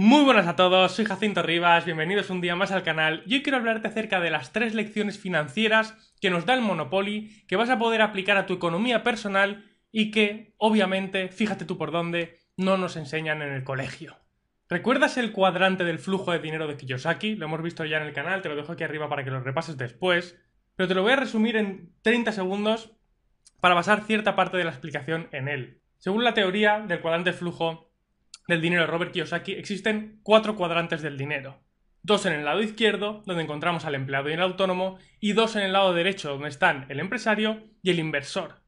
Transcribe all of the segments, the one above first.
Muy buenas a todos, soy Jacinto Rivas, bienvenidos un día más al canal y hoy quiero hablarte acerca de las tres lecciones financieras que nos da el Monopoly, que vas a poder aplicar a tu economía personal y que, obviamente, fíjate tú por dónde, no nos enseñan en el colegio. ¿Recuerdas el cuadrante del flujo de dinero de Kiyosaki? Lo hemos visto ya en el canal, te lo dejo aquí arriba para que lo repases después, pero te lo voy a resumir en 30 segundos para basar cierta parte de la explicación en él. Según la teoría del cuadrante flujo, del dinero de Robert Kiyosaki existen cuatro cuadrantes del dinero. Dos en el lado izquierdo, donde encontramos al empleado y el autónomo, y dos en el lado derecho, donde están el empresario y el inversor.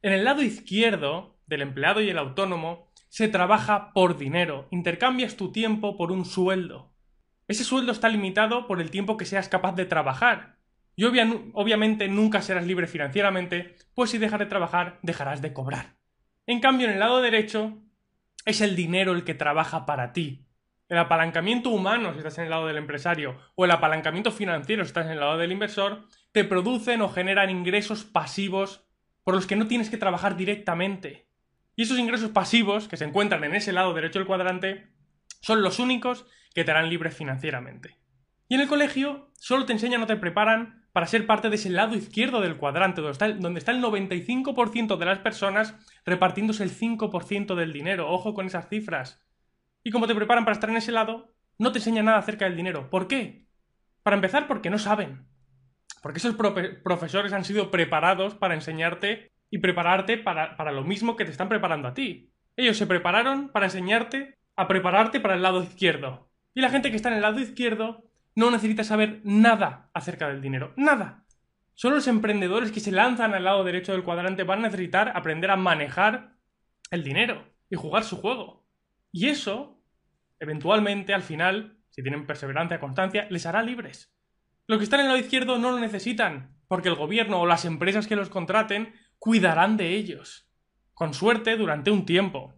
En el lado izquierdo, del empleado y el autónomo, se trabaja por dinero, intercambias tu tiempo por un sueldo. Ese sueldo está limitado por el tiempo que seas capaz de trabajar. Y obviamente nunca serás libre financieramente, pues si dejas de trabajar, dejarás de cobrar. En cambio, en el lado derecho, es el dinero el que trabaja para ti. El apalancamiento humano, si estás en el lado del empresario, o el apalancamiento financiero, si estás en el lado del inversor, te producen o generan ingresos pasivos por los que no tienes que trabajar directamente. Y esos ingresos pasivos, que se encuentran en ese lado derecho del cuadrante, son los únicos que te harán libre financieramente. Y en el colegio solo te enseñan o te preparan para ser parte de ese lado izquierdo del cuadrante, donde está el, donde está el 95% de las personas repartiéndose el 5% del dinero. Ojo con esas cifras. Y como te preparan para estar en ese lado, no te enseñan nada acerca del dinero. ¿Por qué? Para empezar, porque no saben. Porque esos profesores han sido preparados para enseñarte y prepararte para, para lo mismo que te están preparando a ti. Ellos se prepararon para enseñarte a prepararte para el lado izquierdo. Y la gente que está en el lado izquierdo no necesita saber nada acerca del dinero. Nada. Solo los emprendedores que se lanzan al lado derecho del cuadrante van a necesitar aprender a manejar el dinero y jugar su juego. Y eso, eventualmente, al final, si tienen perseverancia, constancia, les hará libres. Los que están en el lado izquierdo no lo necesitan, porque el gobierno o las empresas que los contraten cuidarán de ellos. Con suerte durante un tiempo.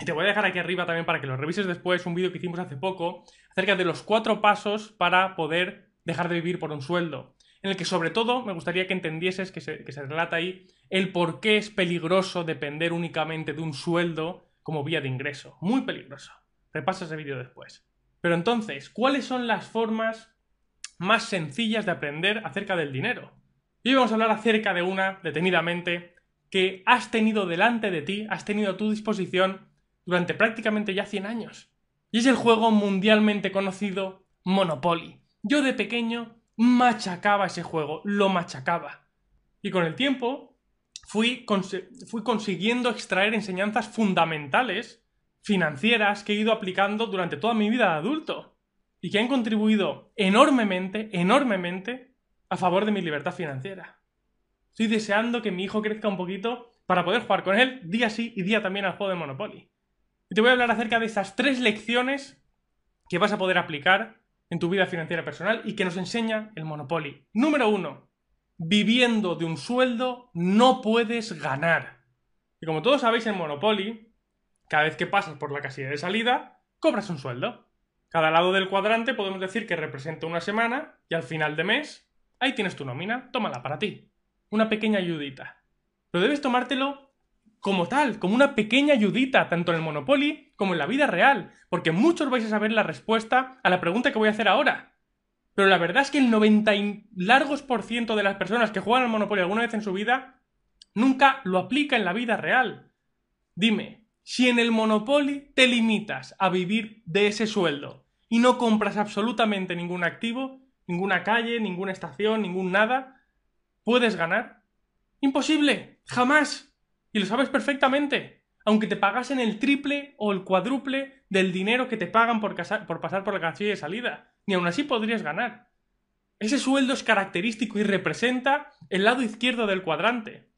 Y te voy a dejar aquí arriba también para que lo revises después un vídeo que hicimos hace poco acerca de los cuatro pasos para poder dejar de vivir por un sueldo. En el que sobre todo me gustaría que entendieses que se, relata ahí el por qué es peligroso depender únicamente de un sueldo como vía de ingreso. Muy peligroso. Repasa ese vídeo después. Pero entonces, ¿cuáles son las formas más sencillas de aprender acerca del dinero? Y hoy vamos a hablar acerca de una, detenidamente, que has tenido delante de ti, has tenido a tu disposición durante prácticamente ya 100 años. Y es el juego mundialmente conocido Monopoly. Yo de pequeño machacaba ese juego, lo machacaba. Y con el tiempo fui, consiguiendo extraer enseñanzas fundamentales, financieras, que he ido aplicando durante toda mi vida de adulto. Y que han contribuido enormemente, enormemente a favor de mi libertad financiera. Estoy deseando que mi hijo crezca un poquito para poder jugar con él día sí y día también al juego de Monopoly. Y te voy a hablar acerca de esas tres lecciones que vas a poder aplicar en tu vida financiera personal y que nos enseña el Monopoly. Número uno, viviendo de un sueldo no puedes ganar. Y como todos sabéis en Monopoly, cada vez que pasas por la casilla de salida, cobras un sueldo. Cada lado del cuadrante podemos decir que representa una semana y al final de mes, ahí tienes tu nómina, tómala para ti. Una pequeña ayudita. Pero debes tomártelo como tal, como una pequeña ayudita, tanto en el Monopoly como en la vida real, porque muchos vais a saber la respuesta a la pregunta que voy a hacer ahora. Pero la verdad es que el 90 y largos por ciento de las personas que juegan al Monopoly alguna vez en su vida nunca lo aplica en la vida real. Dime, si en el Monopoly te limitas a vivir de ese sueldo y no compras absolutamente ningún activo, ninguna calle, ninguna estación, ningún nada, ¿puedes ganar? Imposible, jamás. Y lo sabes perfectamente. Aunque te pagasen el triple o el cuádruple del dinero que te pagan por, pasar por la casilla de salida. Ni aún así podrías ganar. Ese sueldo es característico y representa el lado izquierdo del cuadrante.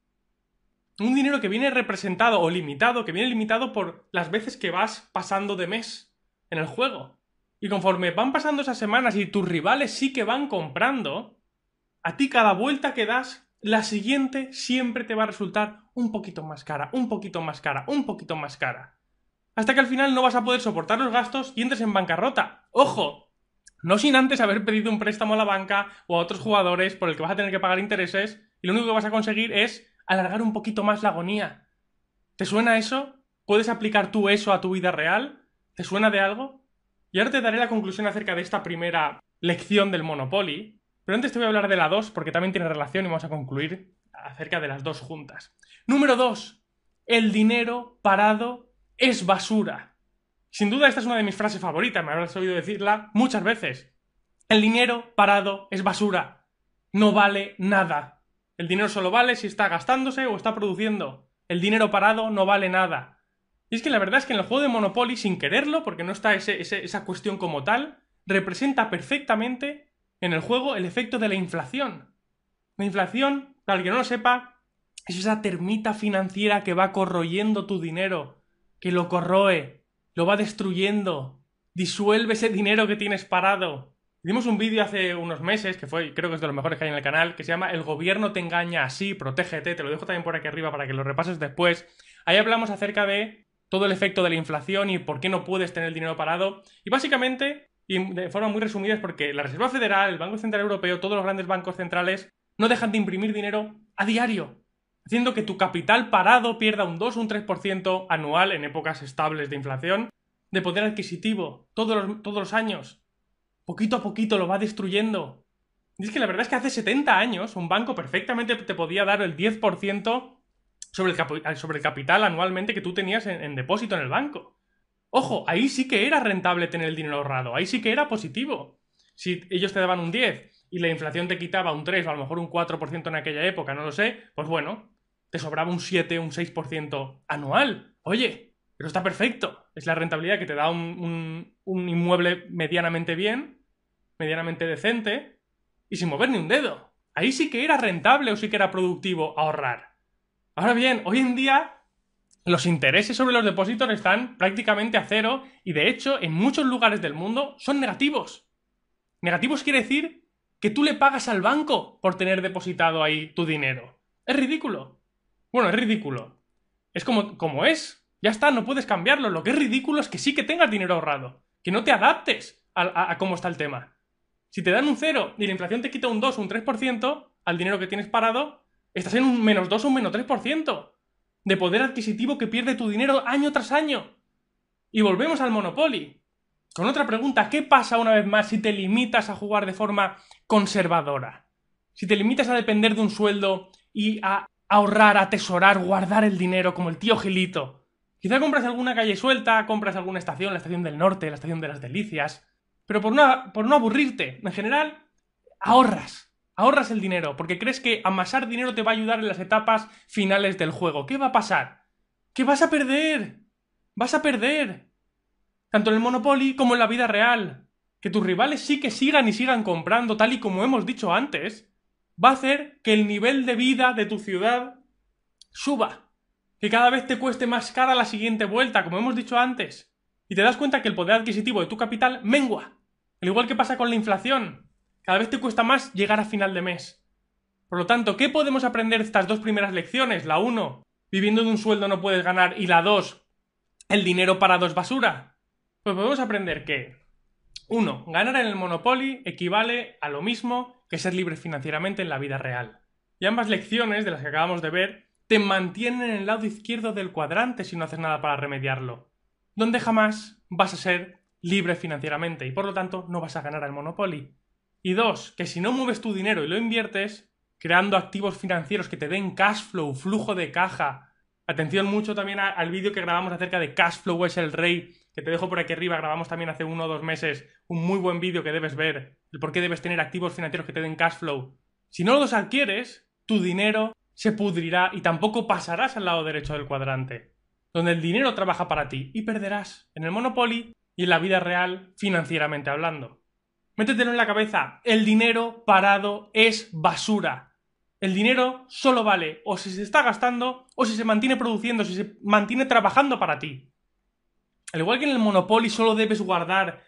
Un dinero que viene representado o limitado, que viene limitado por las veces que vas pasando de mes en el juego. Y conforme van pasando esas semanas y tus rivales sí que van comprando, a ti cada vuelta que das la siguiente siempre te va a resultar un poquito más cara, un poquito más cara, un poquito más cara. Hasta que al final no vas a poder soportar los gastos y entres en bancarrota. ¡Ojo! No sin antes haber pedido un préstamo a la banca o a otros jugadores por el que vas a tener que pagar intereses y lo único que vas a conseguir es alargar un poquito más la agonía. ¿Te suena eso? ¿Puedes aplicar tú eso a tu vida real? ¿Te suena de algo? Y ahora te daré la conclusión acerca de esta primera lección del Monopoly. Pero antes te voy a hablar de la 2 porque también tiene relación y vamos a concluir acerca de las dos juntas. Número 2. El dinero parado es basura. Sin duda esta es una de mis frases favoritas, me habrás oído decirla muchas veces. El dinero parado es basura. No vale nada. El dinero solo vale si está gastándose o está produciendo. El dinero parado no vale nada. Y es que la verdad es que en el juego de Monopoly, sin quererlo, porque no está esa cuestión como tal, representa perfectamente en el juego el efecto de la inflación. La inflación, para el que no lo sepa, es esa termita financiera que va corroyendo tu dinero, que lo corroe, lo va destruyendo, disuelve ese dinero que tienes parado. Dimos un vídeo hace unos meses, que fue, creo que es de los mejores que hay en el canal, que se llama El gobierno te engaña así, protégete, te lo dejo también por aquí arriba para que lo repases después. Ahí hablamos acerca de todo el efecto de la inflación y por qué no puedes tener el dinero parado. Y básicamente, y de forma muy resumida, es porque la Reserva Federal, el Banco Central Europeo, todos los grandes bancos centrales no dejan de imprimir dinero a diario, haciendo que tu capital parado pierda un 2 o un 3% anual en épocas estables de inflación, de poder adquisitivo, todos los, todos los años. Poquito a poquito lo va destruyendo. Y es que la verdad es que hace 70 años un banco perfectamente te podía dar el 10% sobre el, sobre el capital anualmente que tú tenías en, depósito en el banco. Ojo, ahí sí que era rentable tener el dinero ahorrado, ahí sí que era positivo. Si ellos te daban un 10 y la inflación te quitaba un 3 o a lo mejor un 4% en aquella época, no lo sé, pues bueno, te sobraba un 7, un 6% anual. Oye, pero está perfecto. Es la rentabilidad que te da un, un inmueble medianamente bien, medianamente decente y sin mover ni un dedo. Ahí sí que era rentable o sí que era productivo ahorrar. Ahora bien, hoy en día los intereses sobre los depósitos están prácticamente a cero y de hecho en muchos lugares del mundo son negativos. Negativos quiere decir que tú le pagas al banco por tener depositado ahí tu dinero. Es ridículo. Bueno, es ridículo. Es como, como es. Ya está, no puedes cambiarlo. Lo que es ridículo es que sí que tengas dinero ahorrado. Que no te adaptes a, a cómo está el tema. Si te dan un cero y la inflación te quita un 2 o un 3% al dinero que tienes parado, Estás en un menos 2 o un menos 3% de poder adquisitivo que pierde tu dinero año tras año. Y volvemos al Monopoly. Con otra pregunta, ¿qué pasa una vez más si te limitas a jugar de forma conservadora? Si te limitas a depender de un sueldo y a ahorrar, atesorar, guardar el dinero como el tío Gilito. Quizá compras alguna calle suelta, compras alguna estación, la estación del norte, la estación de las delicias. Pero por no, por no aburrirte, en general, ahorras ahorras el dinero porque crees que amasar dinero te va a ayudar en las etapas finales del juego. ¿Qué va a pasar? ¿Qué vas a perder? Vas a perder. Tanto en el Monopoly como en la vida real. Que tus rivales sí que sigan y sigan comprando, tal y como hemos dicho antes, va a hacer que el nivel de vida de tu ciudad suba. Que cada vez te cueste más cara la siguiente vuelta, como hemos dicho antes. Y te das cuenta que el poder adquisitivo de tu capital mengua. Al igual que pasa con la inflación. Cada vez te cuesta más llegar a final de mes. Por lo tanto, ¿qué podemos aprender de estas dos primeras lecciones? La 1, viviendo de un sueldo no puedes ganar. Y la 2, el dinero parado es basura. Pues podemos aprender que 1. Ganar en el Monopoly equivale a lo mismo que ser libre financieramente en la vida real. Y ambas lecciones, de las que acabamos de ver, te mantienen en el lado izquierdo del cuadrante si no haces nada para remediarlo. Donde jamás vas a ser libre financieramente y por lo tanto no vas a ganar al Monopoly. Y dos, que si no mueves tu dinero y lo inviertes, creando activos financieros que te den cash flow, flujo de caja. Atención mucho también al vídeo que grabamos acerca de cash flow es el rey, que te dejo por aquí arriba, grabamos también hace uno o dos meses, un muy buen vídeo que debes ver, el por qué debes tener activos financieros que te den cash flow. Si no los adquieres, tu dinero se pudrirá y tampoco pasarás al lado derecho del cuadrante, donde el dinero trabaja para ti y perderás en el Monopoly y en la vida real financieramente hablando. Métetelo en la cabeza. El dinero parado es basura. El dinero solo vale o si se está gastando o si se mantiene produciendo, si se mantiene trabajando para ti. Al igual que en el Monopoly solo debes guardar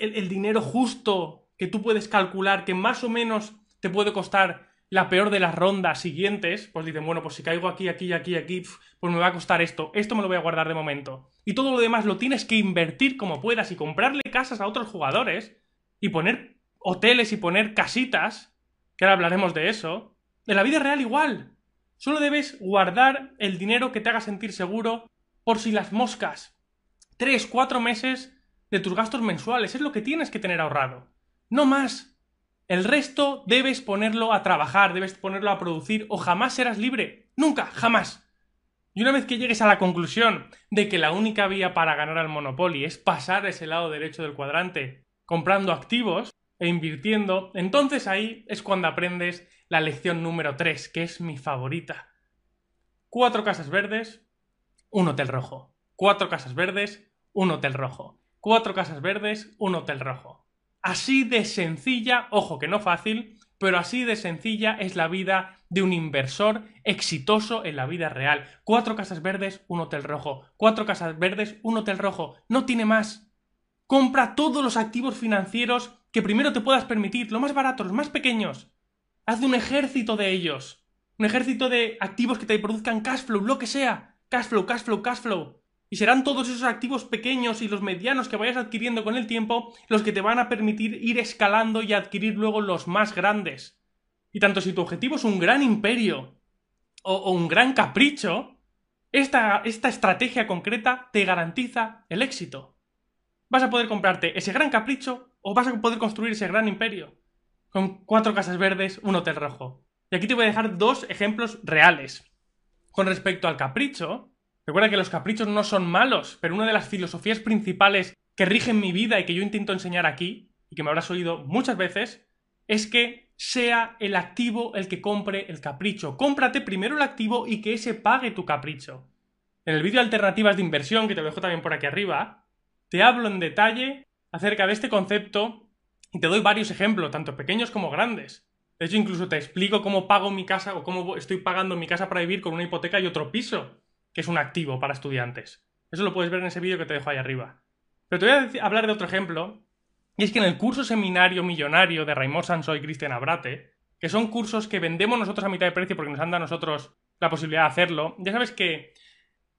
el, dinero justo que tú puedes calcular que más o menos te puede costar la peor de las rondas siguientes, pues dicen, bueno, pues si caigo aquí, aquí, aquí, aquí, pues me va a costar esto, esto me lo voy a guardar de momento. Y todo lo demás lo tienes que invertir como puedas y comprarle casas a otros jugadores y poner hoteles y poner casitas, que ahora hablaremos de eso, en la vida real igual. Solo debes guardar el dinero que te haga sentir seguro por si las moscas. Tres, cuatro meses de tus gastos mensuales, es lo que tienes que tener ahorrado. No más. El resto debes ponerlo a trabajar, debes ponerlo a producir o jamás serás libre. Nunca, jamás. Y una vez que llegues a la conclusión de que la única vía para ganar al Monopoly es pasar ese lado derecho del cuadrante comprando activos e invirtiendo, entonces ahí es cuando aprendes la lección número 3, que es mi favorita. Cuatro casas verdes, un hotel rojo. Cuatro casas verdes, un hotel rojo. Cuatro casas verdes, un hotel rojo. Así de sencilla, ojo que no fácil, pero así de sencilla es la vida de un inversor exitoso en la vida real. Cuatro casas verdes, un hotel rojo. Cuatro casas verdes, un hotel rojo. No tiene más. Compra todos los activos financieros que primero te puedas permitir, los más baratos, los más pequeños. Haz un ejército de ellos. Un ejército de activos que te produzcan cash flow, lo que sea. Cash flow, cash flow, cash flow. Y serán todos esos activos pequeños y los medianos que vayas adquiriendo con el tiempo los que te van a permitir ir escalando y adquirir luego los más grandes. Y tanto si tu objetivo es un gran imperio o, un gran capricho, esta, esta estrategia concreta te garantiza el éxito. Vas a poder comprarte ese gran capricho o vas a poder construir ese gran imperio. Con cuatro casas verdes, un hotel rojo. Y aquí te voy a dejar dos ejemplos reales. Con respecto al capricho, Recuerda que los caprichos no son malos, pero una de las filosofías principales que rigen mi vida y que yo intento enseñar aquí, y que me habrás oído muchas veces, es que sea el activo el que compre el capricho. Cómprate primero el activo y que ese pague tu capricho. En el vídeo Alternativas de Inversión, que te dejo también por aquí arriba, te hablo en detalle acerca de este concepto y te doy varios ejemplos, tanto pequeños como grandes. De hecho, incluso te explico cómo pago mi casa o cómo estoy pagando mi casa para vivir con una hipoteca y otro piso que es un activo para estudiantes. Eso lo puedes ver en ese vídeo que te dejo ahí arriba. Pero te voy a hablar de otro ejemplo, y es que en el curso seminario millonario de Raymond Sanso y Cristian Abrate, que son cursos que vendemos nosotros a mitad de precio porque nos han dado a nosotros la posibilidad de hacerlo, ya sabes que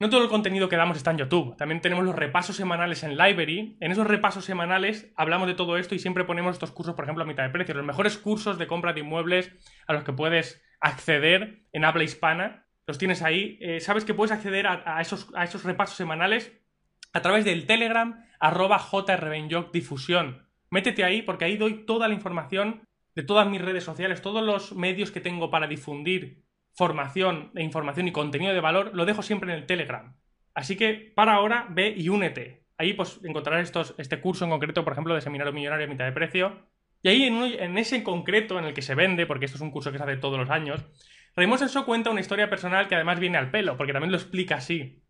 no todo el contenido que damos está en YouTube. También tenemos los repasos semanales en Library. En esos repasos semanales hablamos de todo esto y siempre ponemos estos cursos, por ejemplo, a mitad de precio. Los mejores cursos de compra de inmuebles a los que puedes acceder en habla hispana los tienes ahí. Eh, sabes que puedes acceder a, esos, a esos repasos semanales a través del Telegram arroba difusión. Métete ahí porque ahí doy toda la información de todas mis redes sociales, todos los medios que tengo para difundir formación e información y contenido de valor, lo dejo siempre en el Telegram. Así que para ahora ve y únete. Ahí pues encontrarás estos, este curso en concreto, por ejemplo, de Seminario Millonario a mitad de precio. Y ahí en, en ese concreto en el que se vende, porque esto es un curso que se hace todos los años, Raymond Senso cuenta una historia personal que además viene al pelo, porque también lo explica así,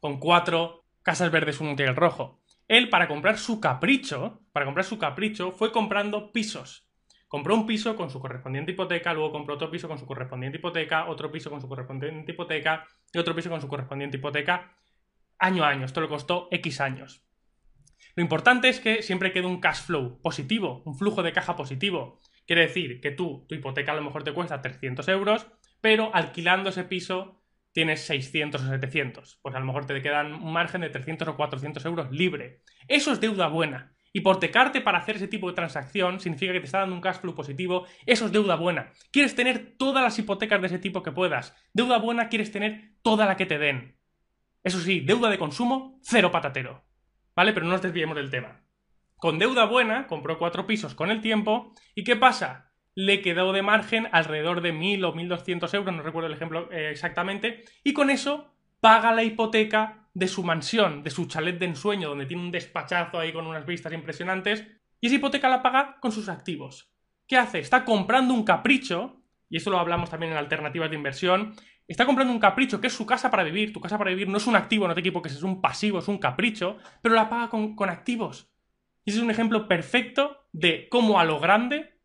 con cuatro casas verdes, un hotel rojo. Él, para comprar su capricho, para comprar su capricho, fue comprando pisos. Compró un piso con su correspondiente hipoteca, luego compró otro piso con su correspondiente hipoteca, otro piso con su correspondiente hipoteca y otro piso con su correspondiente hipoteca, año a año. Esto le costó X años. Lo importante es que siempre quede un cash flow positivo, un flujo de caja positivo. Quiere decir que tú, tu hipoteca a lo mejor te cuesta 300 euros, pero alquilando ese piso tienes 600 o 700. Pues a lo mejor te quedan un margen de 300 o 400 euros libre. Eso es deuda buena. Y por tecarte para hacer ese tipo de transacción significa que te está dando un cash flow positivo. Eso es deuda buena. Quieres tener todas las hipotecas de ese tipo que puedas. Deuda buena quieres tener toda la que te den. Eso sí, deuda de consumo, cero patatero. ¿Vale? Pero no nos desviemos del tema. Con deuda buena, compró cuatro pisos con el tiempo. ¿Y qué pasa? le quedó de margen alrededor de 1.000 o 1.200 euros, no recuerdo el ejemplo eh, exactamente, y con eso paga la hipoteca de su mansión, de su chalet de ensueño, donde tiene un despachazo ahí con unas vistas impresionantes, y esa hipoteca la paga con sus activos. ¿Qué hace? Está comprando un capricho, y eso lo hablamos también en alternativas de inversión, está comprando un capricho que es su casa para vivir, tu casa para vivir no es un activo, no te equivoques, es un pasivo, es un capricho, pero la paga con, con activos. Y ese es un ejemplo perfecto de cómo a lo grande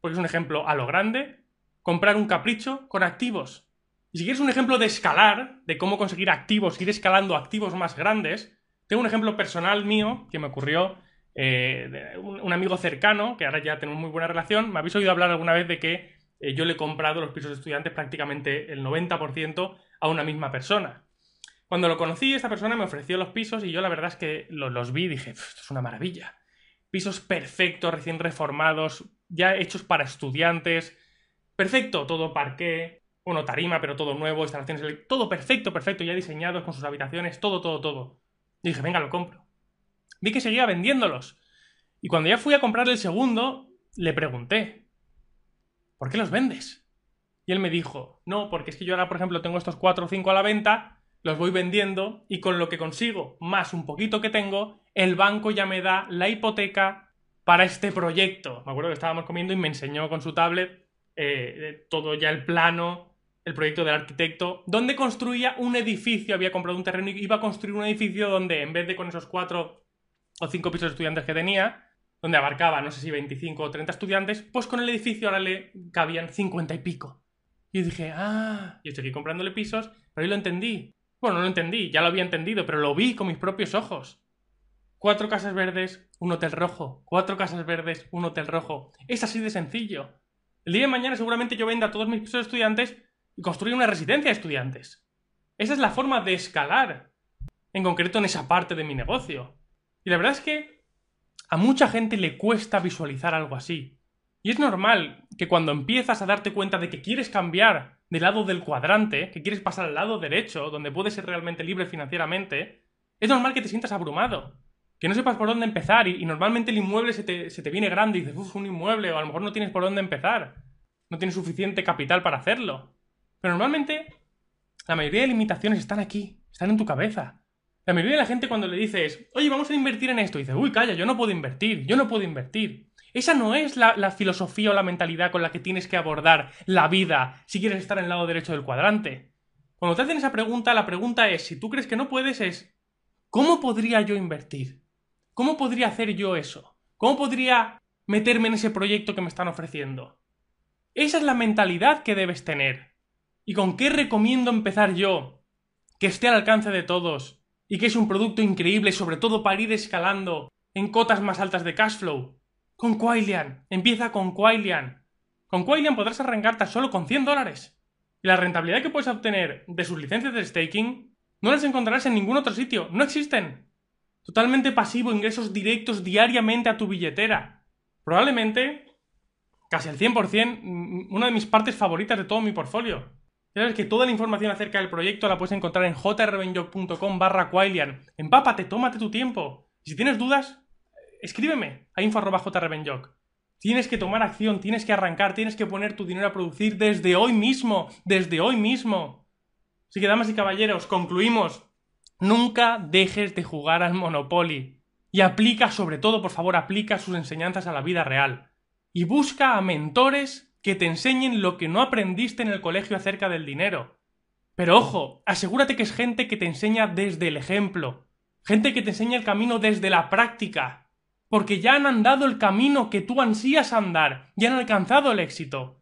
porque es un ejemplo a lo grande, comprar un capricho con activos. Y si quieres un ejemplo de escalar, de cómo conseguir activos, ir escalando activos más grandes, tengo un ejemplo personal mío que me ocurrió eh, de un, amigo cercano, que ahora ya tenemos muy buena relación. Me habéis oído hablar alguna vez de que eh, yo le he comprado los pisos de estudiantes prácticamente el 90% a una misma persona. Cuando lo conocí, esta persona me ofreció los pisos y yo la verdad es que los, los vi y dije, esto es una maravilla. Pisos perfectos, recién reformados, ya hechos para estudiantes. Perfecto, todo parqué, bueno, tarima, pero todo nuevo, instalaciones, todo perfecto, perfecto, ya diseñados con sus habitaciones, todo, todo, todo. Y dije, venga, lo compro. vi que seguía vendiéndolos. Y cuando ya fui a comprar el segundo, le pregunté, ¿por qué los vendes? Y él me dijo, no, porque es que yo ahora, por ejemplo, tengo estos 4 o 5 a la venta, los voy vendiendo y con lo que consigo, más un poquito que tengo, el banco ya me da la hipoteca para este proyecto. Me acuerdo que estábamos comiendo y me enseñó con su tablet eh, todo ya el plano, el proyecto del arquitecto, donde construía un edificio, había comprado un terreno y iba a construir un edificio donde en vez de con esos 4 o 5 pisos de estudiantes que tenía, donde abarcaba, no sé si 25 o 30 estudiantes, pues con el edificio ahora le cabían 50 y pico. Y dije, ah, yo estoy comprándole pisos, pero ahí lo entendí. Bueno, no lo entendí, ya lo había entendido, pero lo vi con mis propios ojos. Cuatro casas verdes, un hotel rojo. Cuatro casas verdes, un hotel rojo. Es así de sencillo. El día de mañana seguramente yo venda todos mis pisos de estudiantes y construya una residencia de estudiantes. Esa es la forma de escalar, en concreto en esa parte de mi negocio. Y la verdad es que a mucha gente le cuesta visualizar algo así. Y es normal que cuando empiezas a darte cuenta de que quieres cambiar del lado del cuadrante, que quieres pasar al lado derecho, donde puedes ser realmente libre financieramente, es normal que te sientas abrumado. Que no sepas por dónde empezar y, normalmente el inmueble se te, viene grande y dices, uff, un inmueble, o a lo mejor no tienes por dónde empezar. No tienes suficiente capital para hacerlo. Pero normalmente la mayoría de limitaciones están aquí, están en tu cabeza. La mayoría de la gente cuando le dices, oye, vamos a invertir en esto, dice, uy, calla, yo no puedo invertir, yo no puedo invertir. Esa no es la, filosofía o la mentalidad con la que tienes que abordar la vida si quieres estar en el lado derecho del cuadrante. Cuando te hacen esa pregunta, la pregunta es, si tú crees que no puedes, es, ¿cómo podría yo invertir? ¿Cómo podría hacer yo eso? ¿Cómo podría meterme en ese proyecto que me están ofreciendo? Esa es la mentalidad que debes tener. ¿Y con qué recomiendo empezar yo? Que esté al alcance de todos, y que es un producto increíble, sobre todo para ir escalando en cotas más altas de cash flow. Con Quailian, empieza con Quailian. Con Quailian podrás arrancarte solo con 100 dólares. Y la rentabilidad que puedes obtener de sus licencias de staking no las encontrarás en ningún otro sitio, no existen. Totalmente pasivo, ingresos directos diariamente a tu billetera. Probablemente, casi al 100%, una de mis partes favoritas de todo mi portfolio. Ya sabes que toda la información acerca del proyecto la puedes encontrar en jrbenjoc.com barra. Empápate, tómate tu tiempo. Y si tienes dudas, escríbeme a info.jrbenjoc. Tienes que tomar acción, tienes que arrancar, tienes que poner tu dinero a producir desde hoy mismo, desde hoy mismo. Así que, damas y caballeros, concluimos. Nunca dejes de jugar al Monopoly. Y aplica, sobre todo, por favor, aplica sus enseñanzas a la vida real. Y busca a mentores que te enseñen lo que no aprendiste en el colegio acerca del dinero. Pero ojo, asegúrate que es gente que te enseña desde el ejemplo, gente que te enseña el camino desde la práctica, porque ya han andado el camino que tú ansías andar, ya han alcanzado el éxito.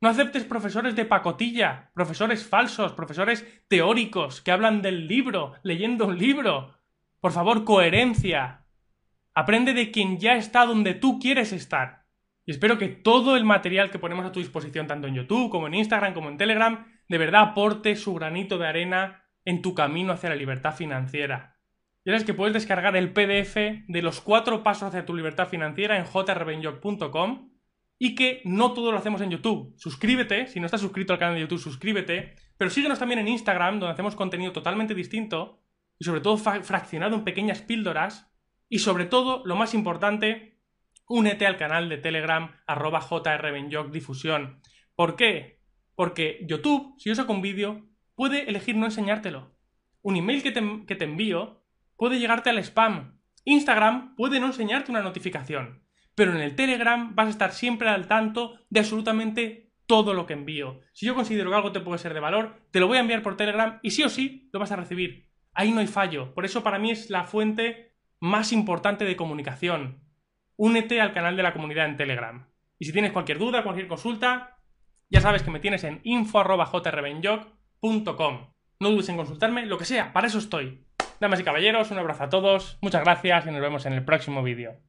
No aceptes profesores de pacotilla, profesores falsos, profesores teóricos que hablan del libro, leyendo un libro. Por favor, coherencia. Aprende de quien ya está donde tú quieres estar. Y espero que todo el material que ponemos a tu disposición, tanto en YouTube como en Instagram como en Telegram, de verdad aporte su granito de arena en tu camino hacia la libertad financiera. Ya sabes que puedes descargar el PDF de los cuatro pasos hacia tu libertad financiera en jrbenjoc.com y que no todo lo hacemos en YouTube. Suscríbete, si no estás suscrito al canal de YouTube, suscríbete, pero síguenos también en Instagram, donde hacemos contenido totalmente distinto y sobre todo fraccionado en pequeñas píldoras y sobre todo, lo más importante, únete al canal de Telegram arroba difusión. ¿Por qué? Porque YouTube, si yo saco un vídeo, puede elegir no enseñártelo. Un email que te, que te envío puede llegarte al spam. Instagram puede no enseñarte una notificación. Pero en el Telegram vas a estar siempre al tanto de absolutamente todo lo que envío. Si yo considero que algo te puede ser de valor, te lo voy a enviar por Telegram y sí o sí lo vas a recibir. Ahí no hay fallo. Por eso para mí es la fuente más importante de comunicación únete al canal de la comunidad en Telegram. Y si tienes cualquier duda, cualquier consulta, ya sabes que me tienes en info.jrbenjoc.com. No dudes en consultarme, lo que sea, para eso estoy. Damas y caballeros, un abrazo a todos, muchas gracias y nos vemos en el próximo vídeo.